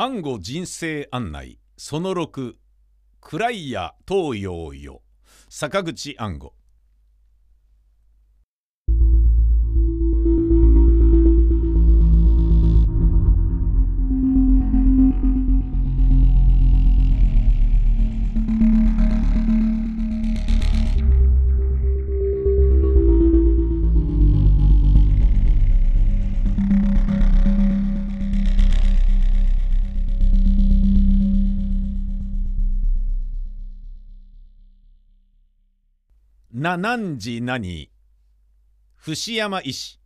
暗号人生案内。その6暗いや東洋よ。坂口暗号な何時何？伏山医師。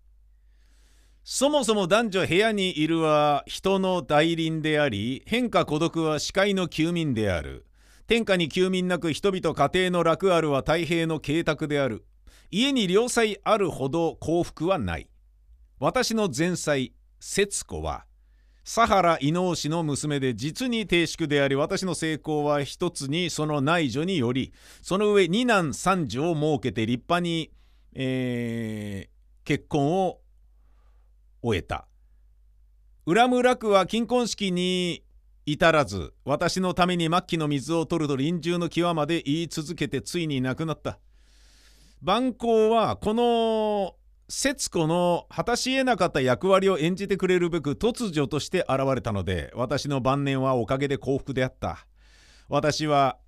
そもそも男女部屋にいるは人の代輪であり変化孤独は視界の休眠である。天下に休眠なく人々家庭の楽あるは太平の計画である。家に良妻あるほど幸福はない。私の前妻節子はサハラ伊能氏の娘で実に低粛であり私の成功は一つにその内助によりその上二男三女を設けて立派に、えー、結婚を終えた。恨む楽は金婚式に至らず私のために末期の水を取ると臨終の際まで言い続けてついに亡くなった。万行はこの節子の果たし得なかった役割を演じてくれるべく突如として現れたので私の晩年はおかげで幸福であった。私は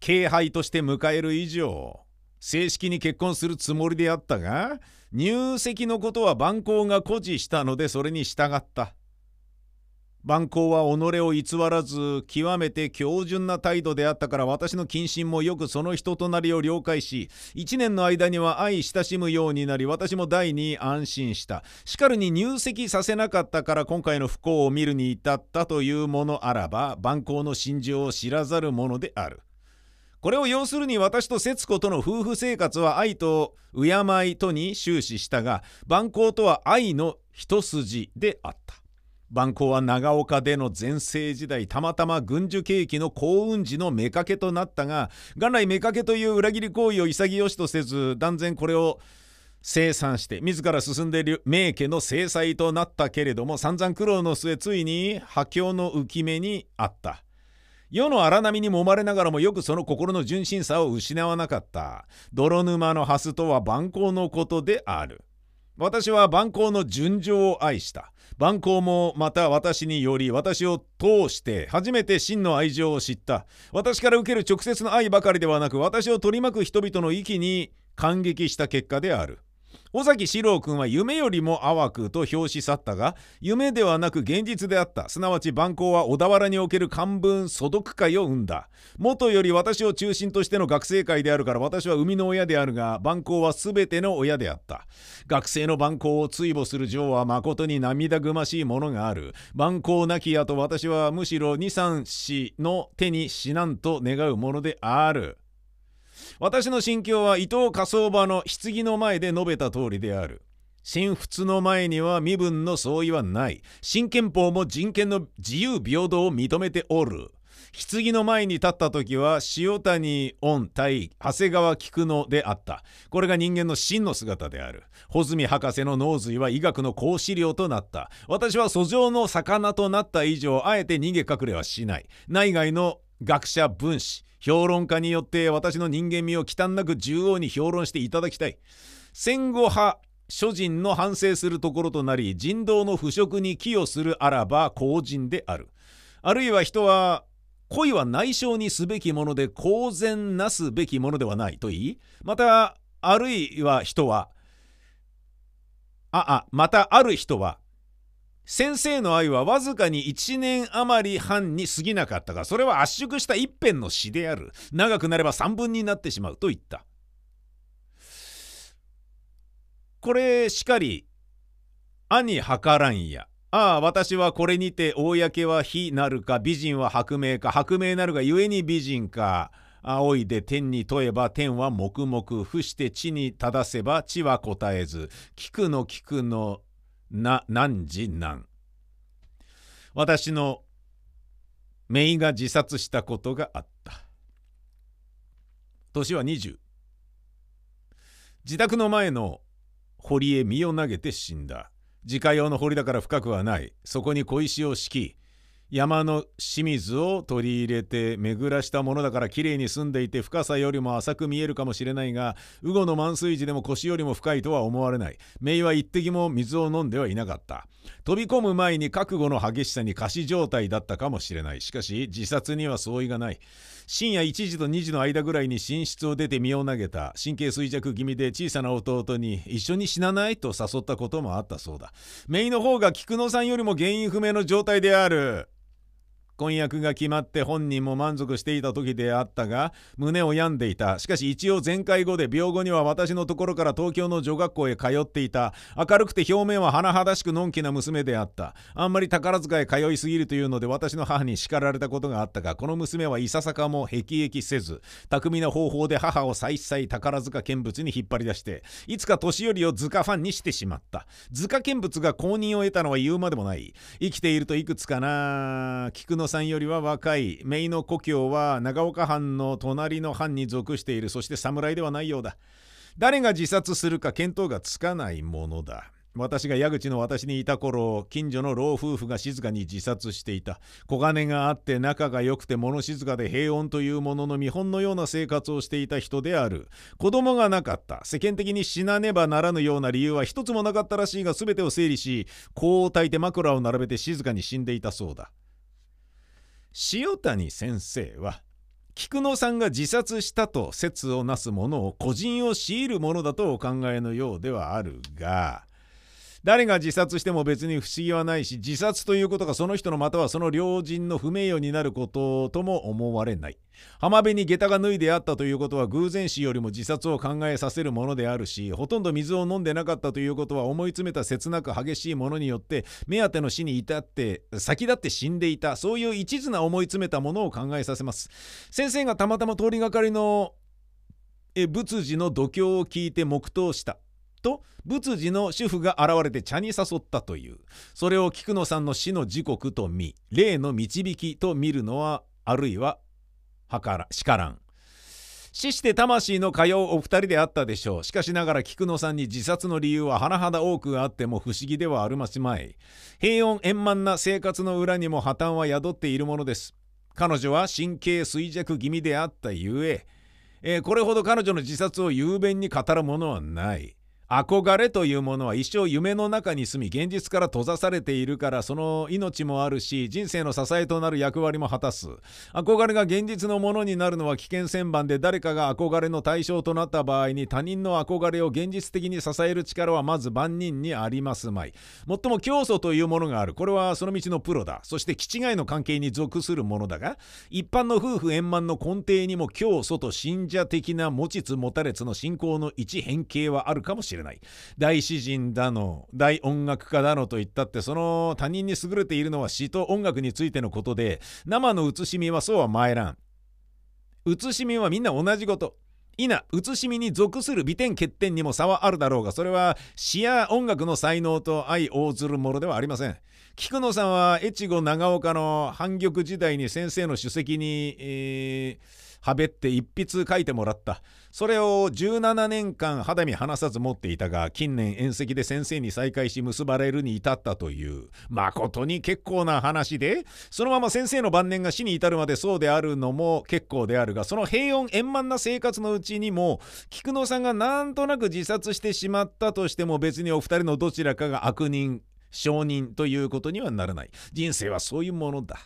敬拝として迎える以上正式に結婚するつもりであったが入籍のことは蛮行が固辞したのでそれに従った。蛮行は己を偽らず極めて強靭な態度であったから私の謹慎もよくその人となりを了解し1年の間には愛親しむようになり私も大に安心した。しかるに入籍させなかったから今回の不幸を見るに至ったというものあらば蛮行の心情を知らざるものである。これを要するに私と節子との夫婦生活は愛と敬いとに終始したが蛮行とは愛の一筋であった。万行は長岡での全盛時代たまたま軍需景気の幸運時の妾となったが元来妾という裏切り行為を潔しとせず断然これを生産して自ら進んでいる名家の制裁となったけれども散々苦労の末ついに破境の浮き目にあった。世の荒波に揉まれながらもよくその心の純真さを失わなかった。泥沼の蓮とは万行のことである。私は万行の純情を愛した。蛮行もまた私により私を通して初めて真の愛情を知った。私から受ける直接の愛ばかりではなく私を取り巻く人々の息に感激した結果である。尾崎史郎君は夢よりも淡くと表し去ったが夢ではなく現実であった。すなわち万行は小田原における漢文素読会を生んだ。元より私を中心としての学生会であるから私は生みの親であるが万行は全ての親であった。学生の万行を追慕する情は誠に涙ぐましいものがある。万行なきやと私はむしろ二三子の手に死なんと願うものである。私の心境は伊藤火葬場の棺の前で述べた通りである。新仏の前には身分の相違はない。新憲法も人権の自由平等を認めておる。棺の前に立った時は塩谷恩対長谷川菊野であった。これが人間の真の姿である。穂積博士の脳髄は医学の講師料となった。私は訴状の魚となった以上、あえて逃げ隠れはしない。内外の学者分子評論家によって私の人間味を忌憚なく縦横に評論していただきたい。戦後派諸人の反省するところとなり人道の腐食に寄与するあらば公人である。あるいは人は恋は内省にすべきもので公然なすべきものではないと言いまたあるいは人はああまたある人は先生の愛はわずかに1年余り半に過ぎなかったがそれは圧縮した一辺の詩である。長くなれば3分になってしまうと言った。これしかり兄計らんや。ああ私はこれにて公は非なるか美人は薄命か薄命なるが故に美人か。仰いで天に問えば天は黙々伏して地に正せば地は答えず。聞くの聞くのな、何時何。私の姪が自殺したことがあった。年は20。自宅の前の堀へ身を投げて死んだ。自家用の堀だから深くはない。そこに小石を敷き、山の清水を取り入れて巡らしたものだからきれいに澄んでいて深さよりも浅く見えるかもしれないが羽後の満水時でも腰よりも深いとは思われない。メイは一滴も水を飲んではいなかった。飛び込む前に覚悟の激しさに仮死状態だったかもしれない。しかし自殺には相違がない。深夜1時と2時の間ぐらいに寝室を出て身を投げた。神経衰弱気味で小さな弟に一緒に死なないと誘ったこともあったそうだ。メイの方が菊野さんよりも原因不明の状態である。婚約が決まって本人も満足していた時であったが胸を病んでいた。しかし一応全開後で病後には私のところから東京の女学校へ通っていた。明るくて表面は甚だしくのんきな娘であった。あんまり宝塚へ通いすぎるというので私の母に叱られたことがあったがこの娘はいささかも辟易せず巧みな方法で母を再々宝塚見物に引っ張り出していつか年寄りを塚ファンにしてしまった。塚見物が公認を得たのは言うまでもない。生きているといくつかな菊のさんよりは若い姪の故郷は長岡藩の隣の藩に属している。そして侍ではないようだ。誰が自殺するか見当がつかないものだ。私が矢口の私にいた頃近所の老夫婦が静かに自殺していた。小金があって仲が良くて物静かで平穏というものの見本のような生活をしていた人である。子供がなかった。世間的に死なねばならぬような理由は一つもなかったらしいが全てを整理し香を焚いて枕を並べて静かに死んでいたそうだ。塩谷先生は菊野さんが自殺したと説をなすものを個人を強いるものだとお考えのようではあるが誰が自殺しても別に不思議はないし自殺ということがその人のまたはその両人の不名誉になることとも思われない。浜辺に下駄が脱いであったということは偶然死よりも自殺を考えさせるものであるしほとんど水を飲んでなかったということは思い詰めた切なく激しいものによって目当ての死に至って先立って死んでいたそういう一途な思い詰めたものを考えさせます。先生がたまたま通りがかりのえ仏事の度胸を聞いて黙祷した。と仏事の主婦が現れて茶に誘ったという。それを菊野さんの死の時刻と見霊の導きと見るのはあるいははからしからん。死して魂の通うお二人であったでしょう。しかしながら菊野さんに自殺の理由は甚だ多くあっても不思議ではあるましまい。平穏円満な生活の裏にも破綻は宿っているものです。彼女は神経衰弱気味であったゆええー、これほど彼女の自殺を雄弁に語るものはない。憧れというものは一生夢の中に住み現実から閉ざされているからその命もあるし人生の支えとなる役割も果たす。憧れが現実のものになるのは危険千番で誰かが憧れの対象となった場合に他人の憧れを現実的に支える力はまず万人にありますまい。もっとも教祖というものがある。これはその道のプロだ。そして気違いの関係に属するものだが一般の夫婦円満の根底にも教祖と信者的な持ちつ持たれつの信仰の一変形はあるかもしれないれない。大詩人だの大音楽家だのといったってその他人に優れているのは詩と音楽についてのことで生の写しみはそうは参らん。写しみはみんな同じこと。否写しみに属する美点欠点にも差はあるだろうがそれは詩や音楽の才能と相応ずるものではありません。菊野さんは越後長岡の反玉時代に先生の首席に、えーはべって一筆書いてもらった。それを17年間肌身離さず持っていたが近年宴席で先生に再会し結ばれるに至ったという。誠に結構な話で。そのまま先生の晩年が死に至るまでそうであるのも結構であるがその平穏円満な生活のうちにも菊野さんがなんとなく自殺してしまったとしても別にお二人のどちらかが悪人証人ということにはならない。人生はそういうものだ。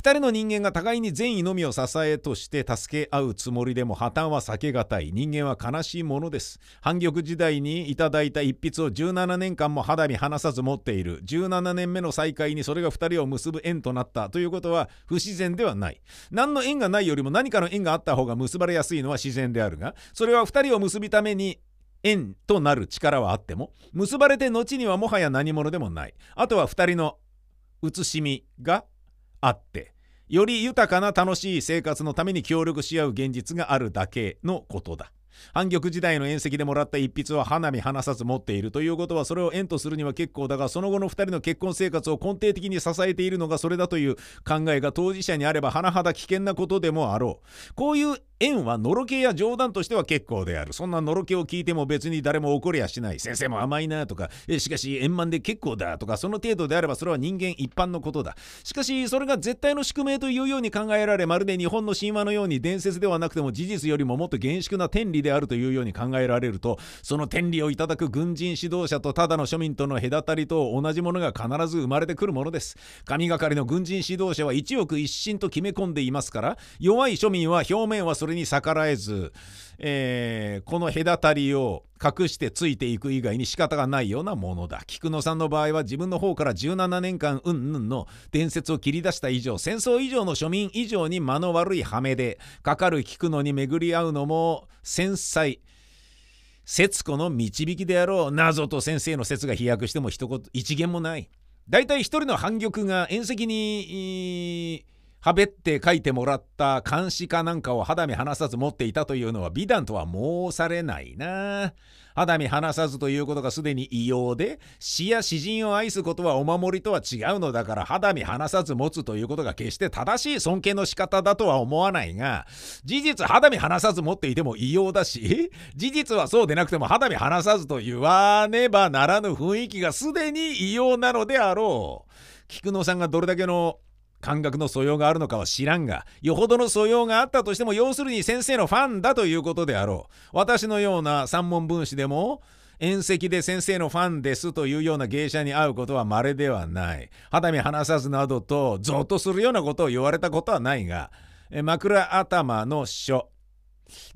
2人の人間が互いに善意のみを支えとして助け合うつもりでも破綻は避けがたい。人間は悲しいものです。反玉時代にいただいた一筆を17年間も肌身離さず持っている。17年目の再会にそれが2人を結ぶ縁となったということは不自然ではない。何の縁がないよりも何かの縁があった方が結ばれやすいのは自然であるがそれは2人を結ぶために縁となる力はあっても結ばれて後にはもはや何者でもない。あとは2人の写しみがあってより豊かな楽しい生活のために協力し合う現実があるだけのことだ。反玉時代の宴席でもらった一筆は花見離さず持っているということはそれを縁とするには結構だがその後の2人の結婚生活を根底的に支えているのがそれだという考えが当事者にあれば甚だ危険なことでもあろうこういう縁はのろけや冗談としては結構である。そんなのろけを聞いても別に誰も怒りやしない。先生も甘いなとか。えしかし円満で結構だとか。その程度であればそれは人間一般のことだ。しかしそれが絶対の宿命というように考えられまるで日本の神話のように伝説ではなくても事実よりももっと厳粛な天理であるというように考えられるとその天理をいただく軍人指導者とただの庶民との隔たりと同じものが必ず生まれてくるものです。神がかりの軍人指導者は一億一心と決め込んでいますから弱い庶民は表面はそれに逆らえず、えー、この隔たりを隠してついていく以外に仕方がないようなものだ。菊野さんの場合は自分の方から17年間うんぬんの伝説を切り出した以上、戦争以上の庶民以上に間の悪い羽目で、かかる菊野に巡り合うのも繊細。節子の導きであろう謎と先生の説が飛躍しても一言一言もない。大体一人の反玉が縁石にはべって書いてもらった監視かなんかを肌身離さず持っていたというのは美談とは申されないな。肌身離さずということがすでに異様で死や詩人を愛すことはお守りとは違うのだから肌身離さず持つということが決して正しい尊敬の仕方だとは思わないが事実肌身離さず持っていても異様だし事実はそうでなくても肌身離さずと言わねばならぬ雰囲気がすでに異様なのであろう。菊野さんがどれだけの感覚の素養があるのかは知らんが、よほどの素養があったとしても、要するに先生のファンだということであろう。私のような三文分子でも、遠石で先生のファンですというような芸者に会うことは稀ではない。肌身離さずなどと、ゾッとするようなことを言われたことはないが、枕頭の書、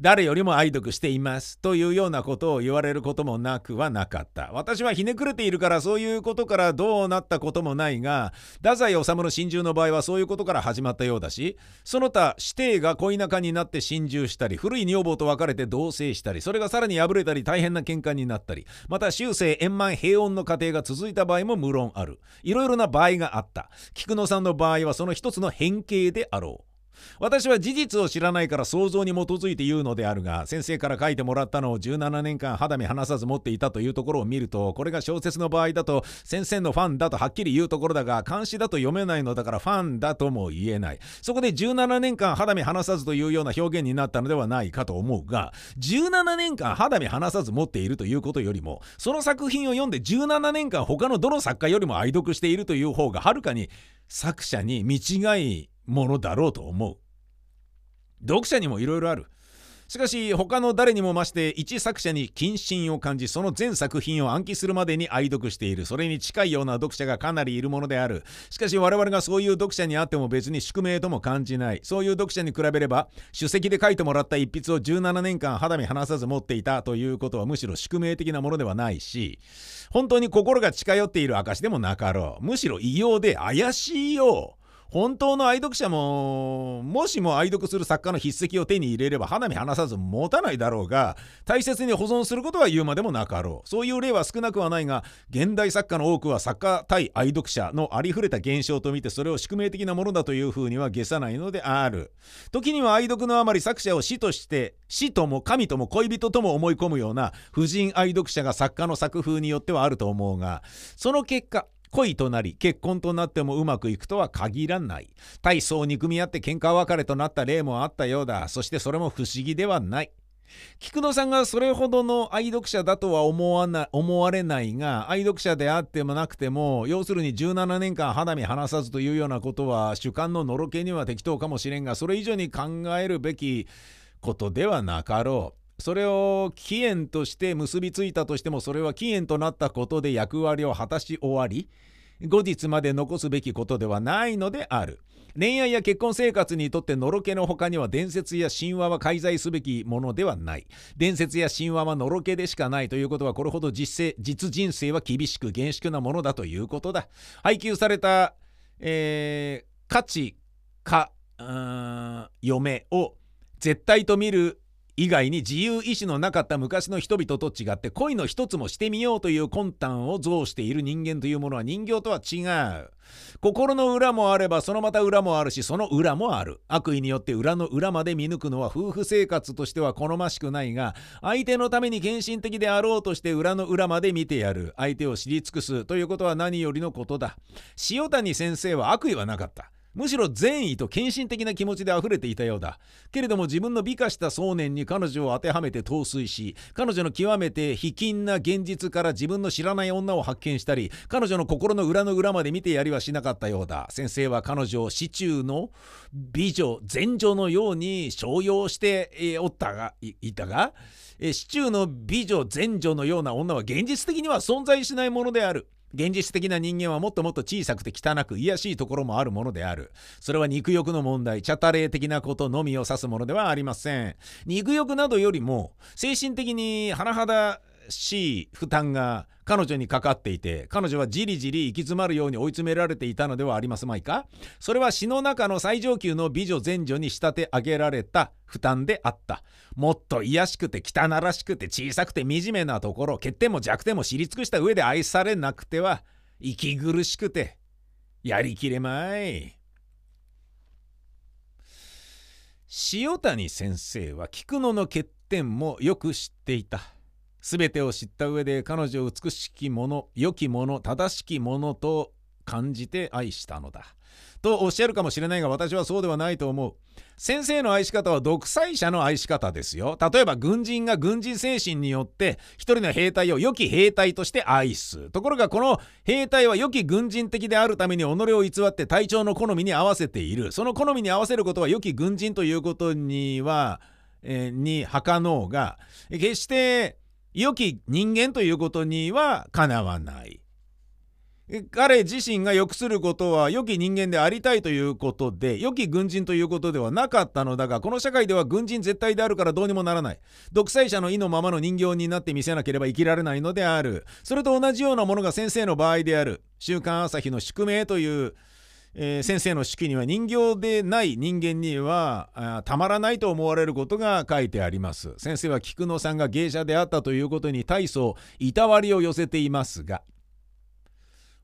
誰よりも愛読していますというようなことを言われることもなくはなかった。私はひねくれているからそういうことからどうなったこともないが太宰治の心中の場合はそういうことから始まったようだしその他師弟が恋仲になって心中したり古い女房と別れて同棲したりそれがさらに破れたり大変な喧嘩になったりまた終生円満平穏の過程が続いた場合も無論ある。いろいろな場合があった。菊野さんの場合はその一つの変形であろう。私は事実を知らないから想像に基づいて言うのであるが先生から書いてもらったのを17年間肌身離さず持っていたというところを見るとこれが小説の場合だと先生のファンだとはっきり言うところだが監視だと読めないのだからファンだとも言えない。そこで17年間肌身離さずというような表現になったのではないかと思うが17年間肌身離さず持っているということよりもその作品を読んで17年間他のどの作家よりも愛読しているという方がはるかに作者に見違いものだろうと思う。読者にもいろいろある。しかし他の誰にも増して一作者に謹慎を感じその全作品を暗記するまでに愛読している。それに近いような読者がかなりいるものである。しかし我々がそういう読者にあっても別に宿命とも感じない。そういう読者に比べれば首席で書いてもらった一筆を17年間肌身離さず持っていたということはむしろ宿命的なものではないし本当に心が近寄っている証でもなかろう。むしろ異様で怪しいよ本当の愛読者ももしも愛読する作家の筆跡を手に入れれば花見離さず持たないだろうが大切に保存することは言うまでもなかろう。そういう例は少なくはないが現代作家の多くは作家対愛読者のありふれた現象と見てそれを宿命的なものだというふうには下さないのである。時には愛読のあまり作者を死として死とも神とも恋人とも思い込むような婦人愛読者が作家の作風によってはあると思うがその結果恋となり結婚となってもうまくいくとは限らない。大層憎み合って喧嘩別れとなった例もあったようだ。そしてそれも不思議ではない。菊野さんがそれほどの愛読者だとは思わな思われないが愛読者であってもなくても要するに17年間肌身離さずというようなことは主観ののろけには適当かもしれんがそれ以上に考えるべきことではなかろう。それを起源として結びついたとしてもそれは起源となったことで役割を果たし終わり後日まで残すべきことではないのである。恋愛や結婚生活にとってのろけの他には伝説や神話は介在すべきものではない。伝説や神話はのろけでしかないということはこれほど実実人生は厳しく厳粛なものだということだ。配給された、えー、価値か嫁を絶対と見る以外に自由意志のなかった昔の人々と違って恋の一つもしてみようという魂胆を増している人間というものは人形とは違う。心の裏もあればそのまた裏もあるしその裏もある。悪意によって裏の裏まで見抜くのは夫婦生活としては好ましくないが相手のために献身的であろうとして裏の裏まで見てやる。相手を知り尽くすということは何よりのことだ。塩谷先生は悪意はなかった。むしろ善意と献身的な気持ちで溢れていたようだ。けれども自分の美化した想念に彼女を当てはめて陶酔し彼女の極めて卑近な現実から自分の知らない女を発見したり彼女の心の裏の裏まで見てやりはしなかったようだ。先生は彼女を市中の美女前女のように商用して、おったがいたが、市中の美女前女のような女は現実的には存在しないものである。現実的な人間はもっともっと小さくて汚く卑しいところもあるものである。それは肉欲の問題、チャタレー的なことのみを指すものではありません。肉欲などよりも精神的に甚だしい負担が彼女にかかっていて彼女はじりじり行き詰まるように追い詰められていたのではありますまいか？それは詩の中の最上級の美女前女に仕立て上げられた負担であった。もっと卑しくて汚らしくて小さくて惨めなところ欠点も弱点も知り尽くした上で愛されなくては息苦しくてやりきれまい。塩谷先生は菊野の欠点もよく知っていた。全てを知った上で彼女を美しきもの良きもの正しきものと感じて愛したのだ。とおっしゃるかもしれないが私はそうではないと思う。先生の愛し方は独裁者の愛し方ですよ。例えば軍人が軍人精神によって一人の兵隊を良き兵隊として愛す。ところがこの兵隊は良き軍人的であるために己を偽って隊長の好みに合わせている。その好みに合わせることは良き軍人ということには、え、にはかのうが決して良き人間ということにはかなわない。彼自身が良くすることは良き人間でありたいということで良き軍人ということではなかったのだがこの社会では軍人絶対であるからどうにもならない。独裁者の意のままの人形になってみせなければ生きられないのである。それと同じようなものが先生の場合である「週刊朝日の宿命」というえー、先生の式には人形でない人間にはたまらないと思われることが書いてあります。先生は菊野さんが芸者であったということに大層いたわりを寄せていますが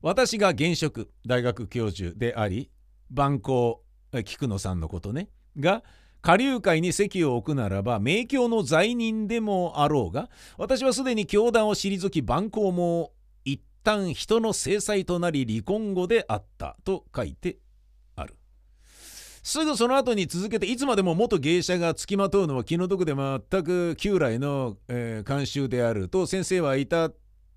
私が現職大学教授であり番号菊野さんのことねが下流会に席を置くならば名教の罪人でもあろうが私はすでに教団を退き番号も旦人の制裁となり離婚後であったと書いてある。すぐその後に続けていつまでも元芸者がつきまとうのは気の毒で全く旧来の、えー、慣習であると先生はいた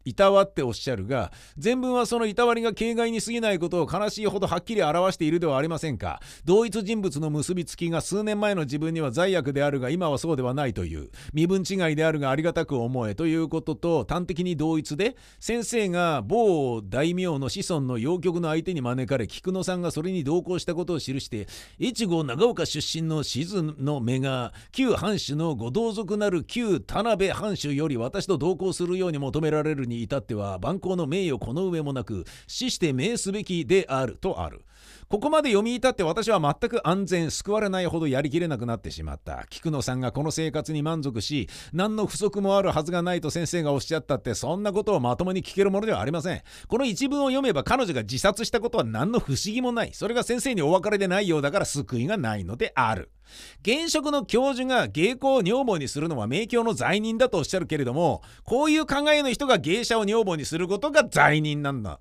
いたわっておっしゃるが全文はそのいたわりが形骸に過ぎないことを悲しいほどはっきり表しているではありませんか。同一人物の結びつきが数年前の自分には罪悪であるが今はそうではないという身分違いであるがありがたく思えということと端的に同一で先生が某大名の子孫の陽極の相手に招かれ菊野さんがそれに同行したことを記して越後長岡出身の静の目が旧藩主のご同族なる旧田辺藩主より私と同行するように求められるにに至っては蛮行の名誉この上もなく死して命すべきであるとある。ここまで読み至って私は全く安全救われないほどやりきれなくなってしまった。菊野さんがこの生活に満足し何の不足もあるはずがないと先生がおっしゃったってそんなことをまともに聞けるものではありません。この一文を読めば彼女が自殺したことは何の不思議もない。それが先生にお別れでないようだから救いがないのである。現職の教授が芸妓を女房にするのは名教の罪人だとおっしゃるけれどもこういう考えの人が芸者を女房にすることが罪人なんだ。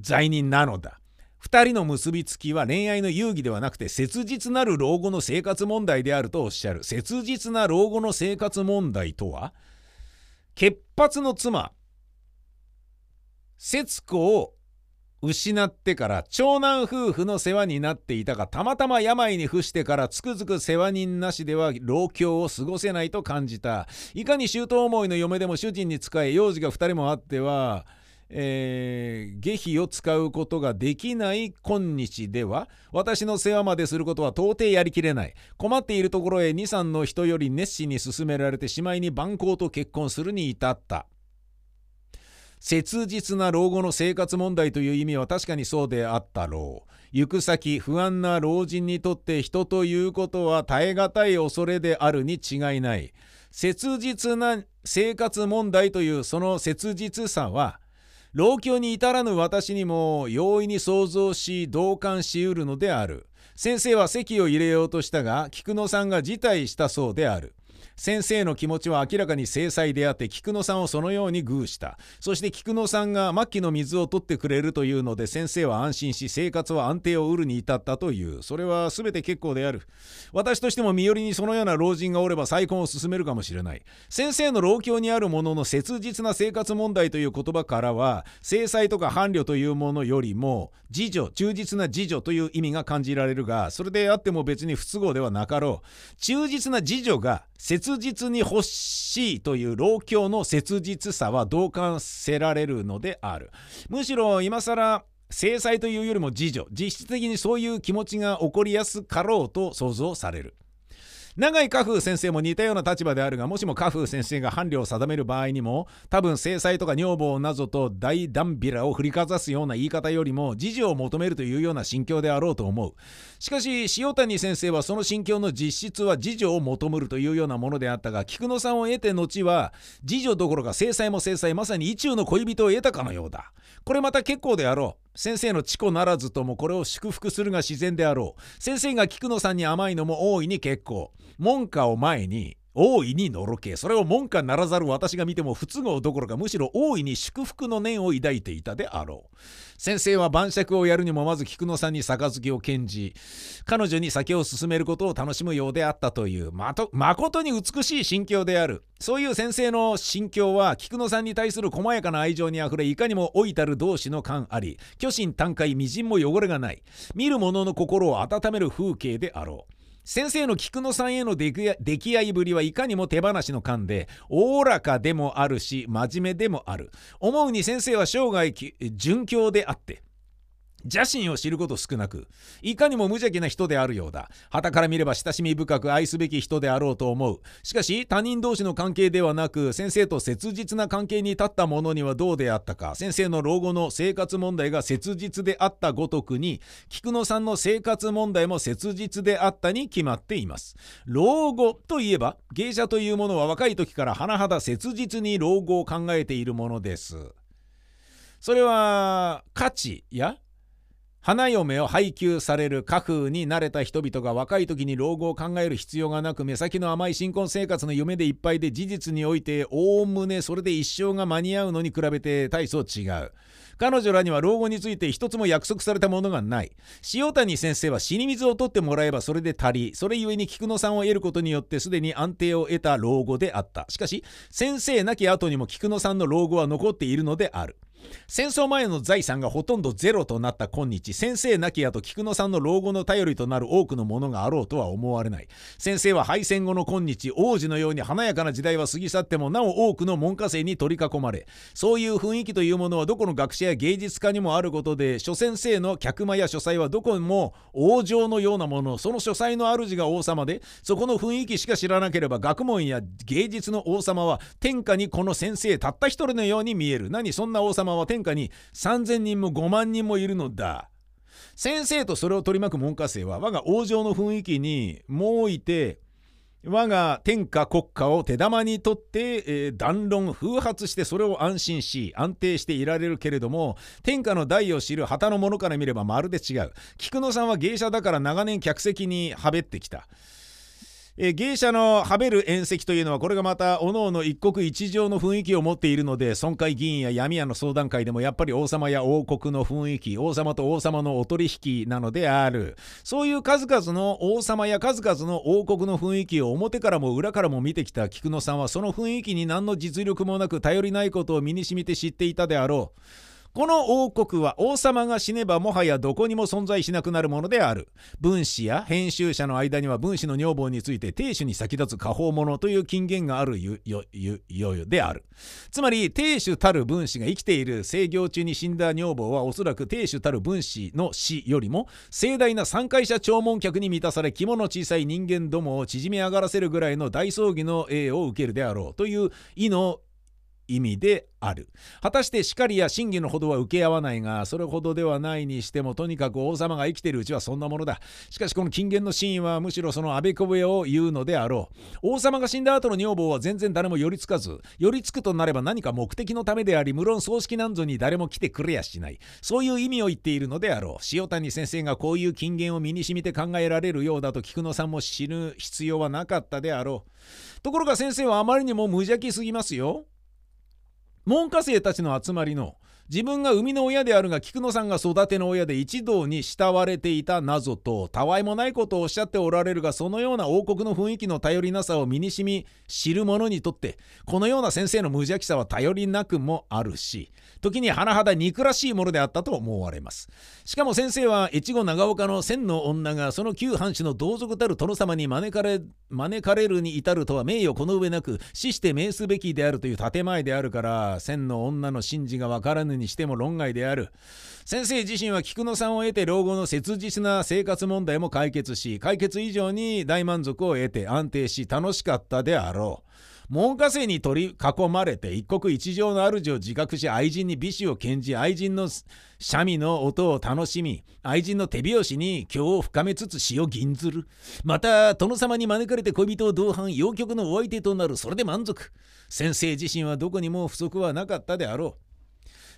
罪人なのだ。2人の結びつきは恋愛の遊戯ではなくて切実なる老後の生活問題であるとおっしゃる。切実な老後の生活問題とは？潔髪の妻節子を失ってから長男夫婦の世話になっていたがたまたま病に伏してからつくづく世話人なしでは老境を過ごせないと感じた。いかに姑思いの嫁でも主人に仕え幼児が2人もあってはえー、下費を使うことができない今日では私の世話まですることは到底やりきれない。困っているところへ23の人より熱心に進められてしまいに番号と結婚するに至った。切実な老後の生活問題という意味は確かにそうであったろう。行く先不安な老人にとって人ということは耐え難い恐れであるに違いない。切実な生活問題というその切実さは老朽に至らぬ私にも容易に想像し同感しうるのである。先生は席を入れようとしたが菊野さんが辞退したそうである。先生の気持ちは明らかに制裁であって菊野さんをそのように偶した。そして菊野さんが末期の水を取ってくれるというので先生は安心し生活は安定を得るに至ったという。それは全て結構である。私としても身寄りにそのような老人がおれば再婚を進めるかもしれない。先生の老境にあるものの切実な生活問題という言葉からは制裁とか伴侶というものよりも自助忠実な自助という意味が感じられるがそれであっても別に不都合ではなかろう。忠実な自助が切実に欲しいという老境の切実さは同感せられるのである。むしろ今更制裁というよりも自助。実質的にそういう気持ちが起こりやすかろうと想像される。永井家風先生も似たような立場であるがもしも家風先生が伴侶を定める場合にも多分制裁とか女房などと大ダンビラを振りかざすような言い方よりも自助を求めるというような心境であろうと思う。しかし塩谷先生はその心境の実質は自助を求めるというようなものであったが菊野さんを得て後は自助どころか制裁も制裁まさに意中の恋人を得たかのよう。だこれまた結構であろう。先生の知子ならずともこれを祝福するが自然であろう。先生が菊野さんに甘いのも大いに結構。門下を前に大いにのろけそれを門下ならざる私が見ても不都合どころかむしろ大いに祝福の念を抱いていたであろう。先生は晩酌をやるにもまず菊野さんに杯を献じ彼女に酒を進めることを楽しむようであったというまと誠に美しい心境である。そういう先生の心境は菊野さんに対する細やかな愛情にあふれいかにも老いたる同士の感あり虚心坦懐みじんも汚れがない見る者の心を温める風景であろう。先生の菊野さんへの出来合いぶりはいかにも手放しの勘でおおらかでもあるし真面目でもある。思うに先生は生涯殉教であって邪心を知ること少なくいかにも無邪気な人であるようだ。旗から見れば親しみ深く愛すべき人であろうと思う。しかし他人同士の関係ではなく先生と切実な関係に立った者にはどうであったか。先生の老後の生活問題が切実であったごとくに菊野さんの生活問題も切実であったに決まっています。老後といえば芸者というものは若い時から甚だ切実に老後を考えているものです。それは価値や花嫁を配給される家風に慣れた人々が若い時に老後を考える必要がなく目先の甘い新婚生活の夢でいっぱいで事実においておおむねそれで一生が間に合うのに比べて大層違う。彼女らには老後について一つも約束されたものがない。塩谷先生は死に水を取ってもらえばそれで足りそれゆえに菊野さんを得ることによってすでに安定を得た老後であった。しかし先生亡き後にも菊野さんの老後は残っているのである。戦争前の財産がほとんどゼロとなった今日先生亡き後菊野さんの老後の頼りとなる多くのものがあろうとは思われない。先生は敗戦後の今日王子のように華やかな時代は過ぎ去ってもなお多くの門下生に取り囲まれそういう雰囲気というものはどこの学者や芸術家にもあることで諸先生の客間や書斎はどこも王城のようなもの。その書斎の主が王様でそこの雰囲気しか知らなければ学問や芸術の王様は天下にこの先生たった一人のように見える。何そんな王様は天下に3,000人も5万人もいるのだ。先生とそれを取り巻く門下生は我が王城の雰囲気にもういて我が天下国家を手玉にとって、えー、断論風発してそれを安心し安定していられるけれども天下の大を知る旗の者から見ればまるで違う菊野さんは芸者だから長年客席にはべってきたえー、芸者のはべる宴席というのはこれがまた各々一国一城の雰囲気を持っているので村会議員や闇屋の相談会でもやっぱり王様や王国の雰囲気王様と王様のお取引なのである。そういう数々の王様や数々の王国の雰囲気を表からも裏からも見てきた菊野さんはその雰囲気に何の実力もなく頼りないことを身に染みて知っていたであろう。この王国は王様が死ねばもはやどこにも存在しなくなるものである。分子や編集者の間には分子の女房について亭主に先立つ下方者という金言があるよよよである。つまり亭主たる分子が生きている制御中に死んだ女房はおそらく亭主たる分子の死よりも盛大な参会者弔問客に満たされ肝の小さい人間どもを縮め上がらせるぐらいの大葬儀の栄を受けるであろうという意の意味である。果たして叱りや真偽のほどは受け合わないがそれほどではないにしてもとにかく王様が生きているうちはそんなものだ。しかしこの金言の真意はむしろそのあべこべを言うのであろう。王様が死んだ後の女房は全然誰も寄りつかず寄りつくとなれば何か目的のためであり無論葬式なんぞに誰も来てくれやしない。そういう意味を言っているのであろう。塩谷先生がこういう金言を身にしみて考えられるようだと菊野さんも死ぬ必要はなかったであろう。ところが先生はあまりにも無邪気すぎますよ。門下生たちの集まりの自分が生みの親であるが菊野さんが育ての親で一同に慕われていた謎とたわいもないことをおっしゃっておられるがそのような王国の雰囲気の頼りなさを身にしみ知る者にとってこのような先生の無邪気さは頼りなくもあるし時に甚だ憎らしいものであったと思われます。しかも先生は越後長岡の千の女がその旧藩主の同族たる殿様に招かれ招かれるに至るとは名誉この上なく死して命すべきであるという建前であるから千の女の真偽が分からぬにしても論外である。先生自身は菊野さんを得て老後の切実な生活問題も解決し解決以上に大満足を得て安定し楽しかったであろう。門下生に取り囲まれて一国一城の主を自覚し愛人に美酒を献じ愛人の三味の音を楽しみ愛人の手拍子に今を深めつつ詩を吟ずる。また殿様に招かれて恋人を同伴陽曲のお相手となる。それで満足。先生自身はどこにも不足はなかったであろう。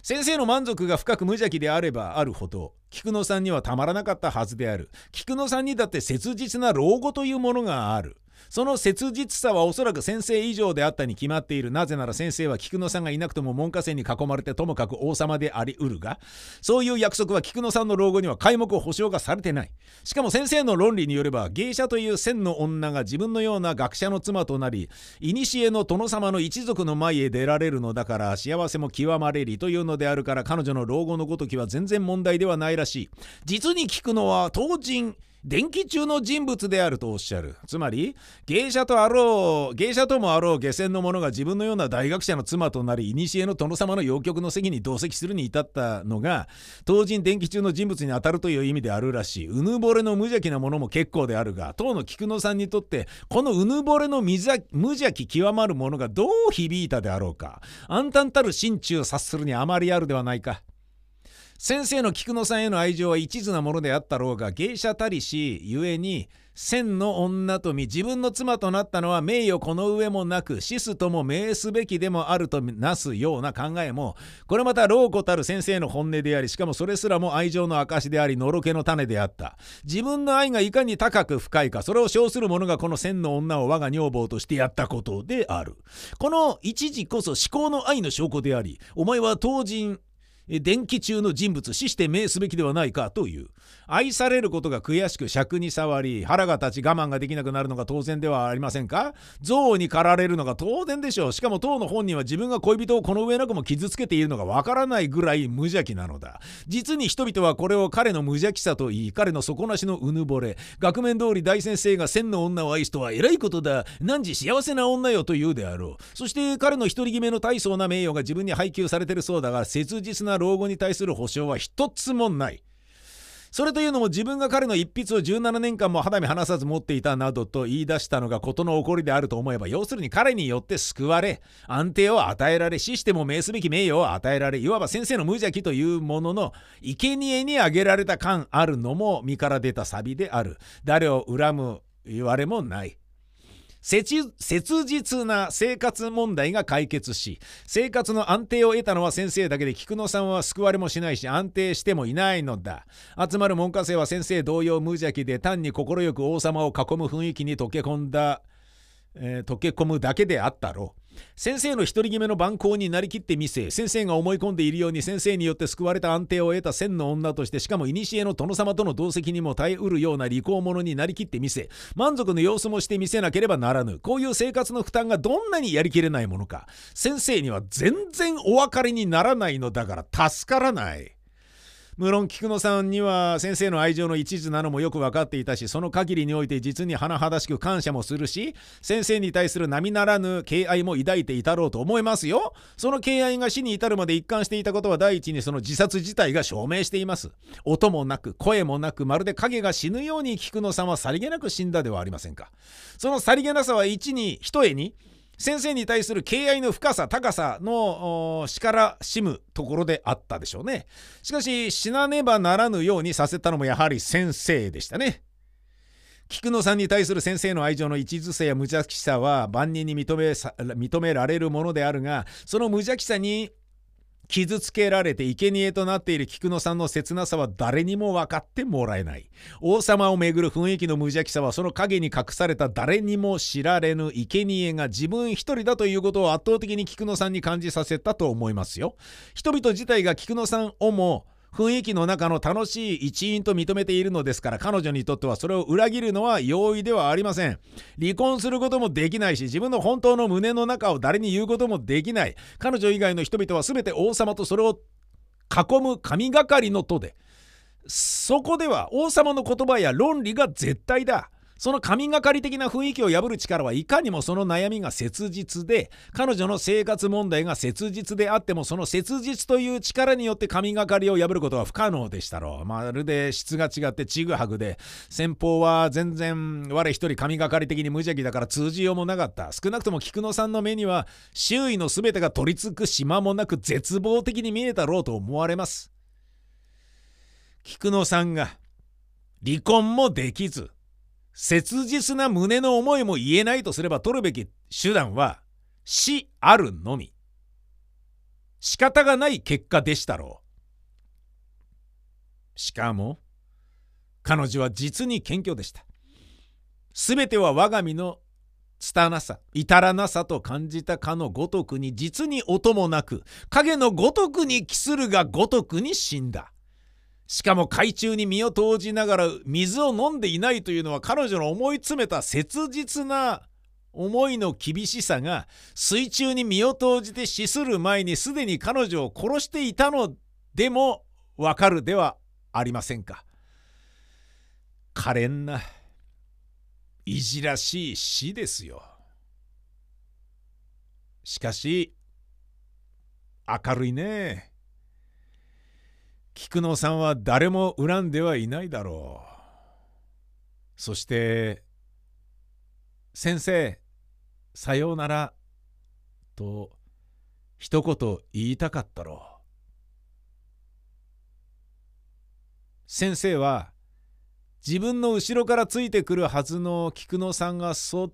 先生の満足が深く無邪気であればあるほど菊野さんにはたまらなかったはずである。菊野さんにだって切実な老後というものがある。その切実さはおそらく先生以上であったに決まっている。なぜなら先生は菊野さんがいなくとも門下生に囲まれてともかく王様でありうるが。そういう約束は菊野さんの老後には皆目保証がされてない。しかも先生の論理によれば芸者という千の女が自分のような学者の妻となり古の殿様の一族の前へ出られるのだから幸せも極まれりというのであるから彼女の老後のごときは全然問題ではないらしい実に聞くのは当人電気中の人物であるとおっしゃる。つまり芸者とあろう芸者ともあろう下船の者が自分のような大学者の妻となり古の殿様の陽極の席に同席するに至ったのが当人電気中の人物にあたるという意味であるらしい。うぬぼれの無邪気なものも結構であるが当の菊野さんにとってこのうぬぼれの無邪気極まるものがどう響いたであろうか。暗淡たる心中察するにあまりあるではないか。先生の菊野さんへの愛情は一途なものであったろうが芸者たりしゆえに千の女と見自分の妻となったのは名誉この上もなく死すとも命すべきでもあるとなすような考えもこれまた老子たる先生の本音でありしかもそれすらも愛情の証でありのろけの種であった自分の愛がいかに高く深いかそれを称する者がこの千の女を我が女房としてやったことである。この一時こそ思考の愛の証拠でありお前は当人電気中の人物死して命すべきではないかという。愛されることが悔しく尺に触り腹が立ち我慢ができなくなるのが当然ではありませんか？憎悪に駆られるのが当然でしょう。しかも当の本人は自分が恋人をこの上なくも傷つけているのがわからないぐらい無邪気なのだ。実に人々はこれを彼の無邪気さと言い彼の底なしのうぬぼれ。額面通り大先生が千の女を愛すとは偉いことだ。何時幸せな女よと言うであろう。そして彼の独り決めの大層な名誉が自分に配給されてるそうだが切実な老後に対する保証は一つもない。それというのも自分が彼の一筆を17年間も肌身離さず持っていたなどと言い出したのが事の起こりであると思えば要するに彼によって救われ安定を与えられ死しても命すべき名誉を与えられいわば先生の無邪気というものの生贄に挙げられた感あるのも身から出たサビである誰を恨む言われもない切実な生活問題が解決し生活の安定を得たのは先生だけで菊野さんは救われもしないし安定してもいないのだ。集まる門下生は先生同様無邪気で単に快く王様を囲む雰囲気に溶け込んだ、えー、溶け込むだけであったろう。先生の独り決めの番号になりきってみせ先生が思い込んでいるように先生によって救われた安定を得た千の女としてしかも古の殿様との同席にも耐えうるような利口者になりきってみせ満足の様子もしてみせなければならぬこういう生活の負担がどんなにやりきれないものか先生には全然お分かりにならないのだから助からない。無論菊野さんには先生の愛情の一途なのもよく分かっていたしその限りにおいて実に甚だしく感謝もするし先生に対する並ならぬ敬愛も抱いていたろうと思いますよ。その敬愛が死に至るまで一貫していたことは第一にその自殺自体が証明しています。音もなく声もなくまるで影が死ぬように菊野さんはさりげなく死んだではありませんか。そのさりげなさは一に一重に先生に対する敬愛の深さ高さの叱らしむところであったでしょうね。しかし死なねばならぬようにさせたのもやはり先生でしたね。菊野さんに対する先生の愛情の一途さや無邪気さは万人に認め認められるものであるがその無邪気さに傷つけられて生贄となっている菊野さんの切なさは誰にも分かってもらえない。王様をめぐる雰囲気の無邪気さはその陰に隠された誰にも知られぬ生贄が自分一人だということを圧倒的に菊野さんに感じさせたと思いますよ。人々自体が菊野さんをも雰囲気の中の楽しい一員と認めているのですから彼女にとってはそれを裏切るのは容易ではありません。離婚することもできないし自分の本当の胸の中を誰に言うこともできない。彼女以外の人々は全て王様とそれを囲む神がかりの戸で。そこでは王様の言葉や論理が絶対だ。その神がかり的な雰囲気を破る力はいかにもその悩みが切実で彼女の生活問題が切実であってもその切実という力によって神がかりを破ることは不可能でしたろう。まるで質が違ってちぐはぐで先方は全然我一人神がかり的に無邪気だから通じようもなかった。少なくとも菊野さんの目には周囲の全てが取り付く島もなく絶望的に見えたろうと思われます。菊野さんが離婚もできず切実な胸の思いも言えないとすれば取るべき手段は死あるのみ。仕方がない結果でしたろう。しかも彼女は実に謙虚でした。全ては我が身の拙さ至らなさと感じたかのごとくに実に音もなく影のごとくに帰するがごとくに死んだ。しかも海中に身を投じながら水を飲んでいないというのは彼女の思い詰めた切実な思いの厳しさが水中に身を投じて死する前にすでに彼女を殺していたのでもわかるではありませんか。可憐ないじらしい死ですよ。しかし明るいね。菊野さんは誰も恨んではいないだろう。そして「先生さようなら」と一言言いたかったろう。先生は自分の後ろからついてくるはずの菊野さんがそっ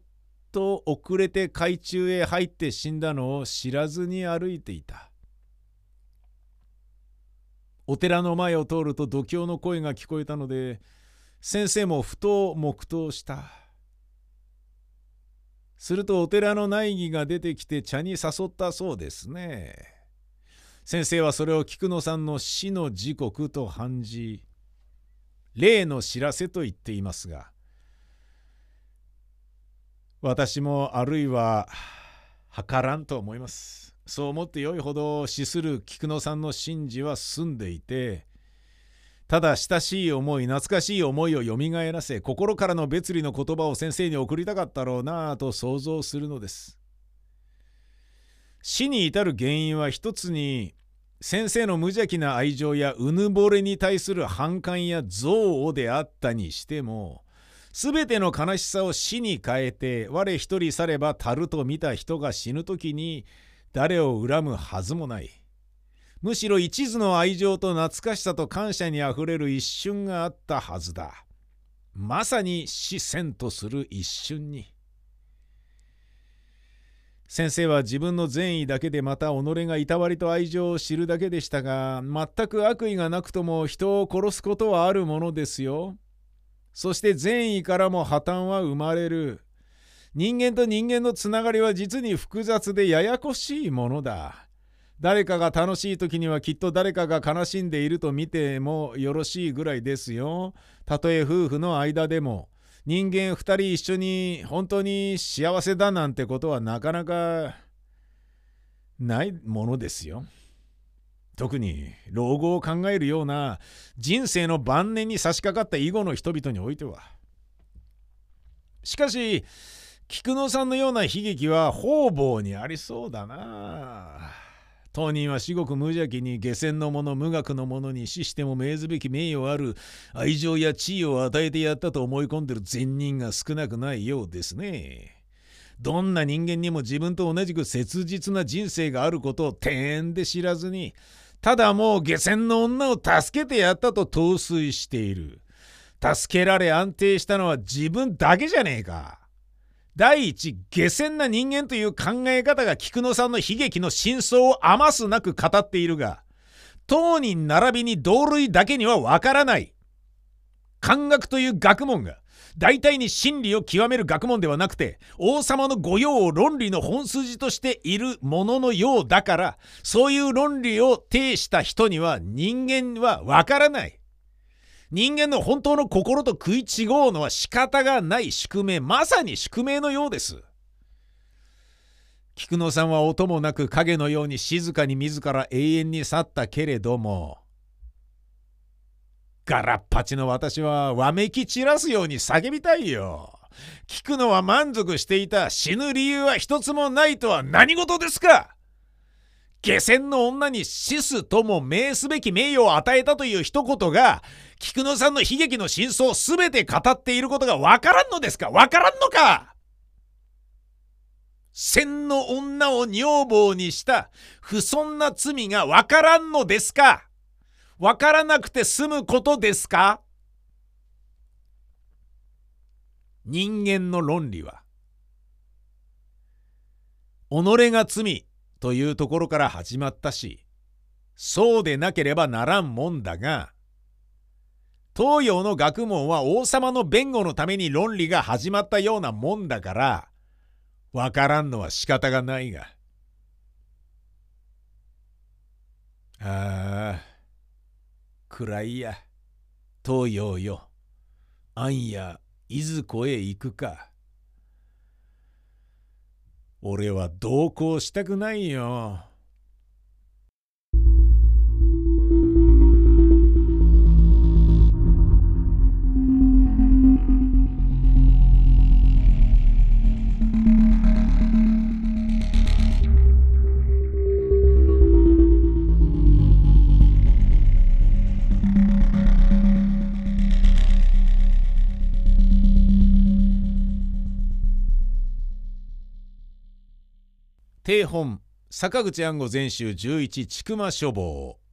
と遅れて海中へ入って死んだのを知らずに歩いていた。お寺の前を通ると度胸の声が聞こえたので先生もふと黙祷した。するとお寺の内儀が出てきて茶に誘ったそうですね。先生はそれを菊野さんの死の時刻と判じ例の知らせと言っていますが私もあるいは計らんと思います。そう思ってよいほど死する菊野さんの神事は済んでいてただ親しい思い懐かしい思いをよみがえらせ心からの別離の言葉を先生に送りたかったろうなぁと想像するのです。死に至る原因は一つに先生の無邪気な愛情やうぬぼれに対する反感や憎悪であったにしても全ての悲しさを死に変えて我一人去れば足ると見た人が死ぬ時に誰を恨むはずもない。むしろ一途の愛情と懐かしさと感謝にあふれる一瞬があったはずだ。まさに死戦とする一瞬に。先生は自分の善意だけでまた己がいたわりと愛情を知るだけでしたが全く悪意がなくとも人を殺すことはあるものですよ。そして善意からも破綻は生まれる。人間と人間のつながりは実に複雑でややこしいものだ。誰かが楽しい時にはきっと誰かが悲しんでいると見てもよろしいぐらいですよ。たとえ夫婦の間でも人間2人一緒に本当に幸せだなんてことはなかなかないものですよ。特に老後を考えるような人生の晩年に差し掛かった以後の人々においては。しかし菊野さんのような悲劇は方々にありそうだな。当人は至極無邪気に下船の者無学の者に死しても命ずべき名誉ある愛情や地位を与えてやったと思い込んでる善人が少なくないようですね。どんな人間にも自分と同じく切実な人生があることをてんで知らずにただもう下船の女を助けてやったと陶酔している助けられ安定したのは自分だけじゃねえか第一下船な人間という考え方が菊野さんの悲劇の真相を余すなく語っているが当人並びに同類だけにはわからない。漢学という学問が大体に真理を極める学問ではなくて王様の御用を論理の本筋としているもののようだからそういう論理を呈した人には人間はわからない。人間の本当の心と食い違うのは仕方がない宿命まさに宿命のようです菊野さんは音もなく影のように静かに自ら永遠に去ったけれどもガラッパチの私はわめき散らすように叫びたいよ。聞くのは満足していた死ぬ理由は一つもないとは何事ですか？下船の女に死すとも名すべき名誉を与えたという一言が菊野さんの悲劇の真相を全て語っていることがわからんのですか？わからんのか？千の女を女房にした不遜な罪がわからんのですか？わからなくて済むことですか？人間の論理は己が罪というところから始まったしそうでなければならんもんだが東洋の学問は王様の弁護のために論理が始まったようなもんだからわからんのは仕方がないが。ああ暗いや東洋よ。あんやいずこへ行くか。俺は同行したくないよ。定本坂口安吾全集11千曲書房。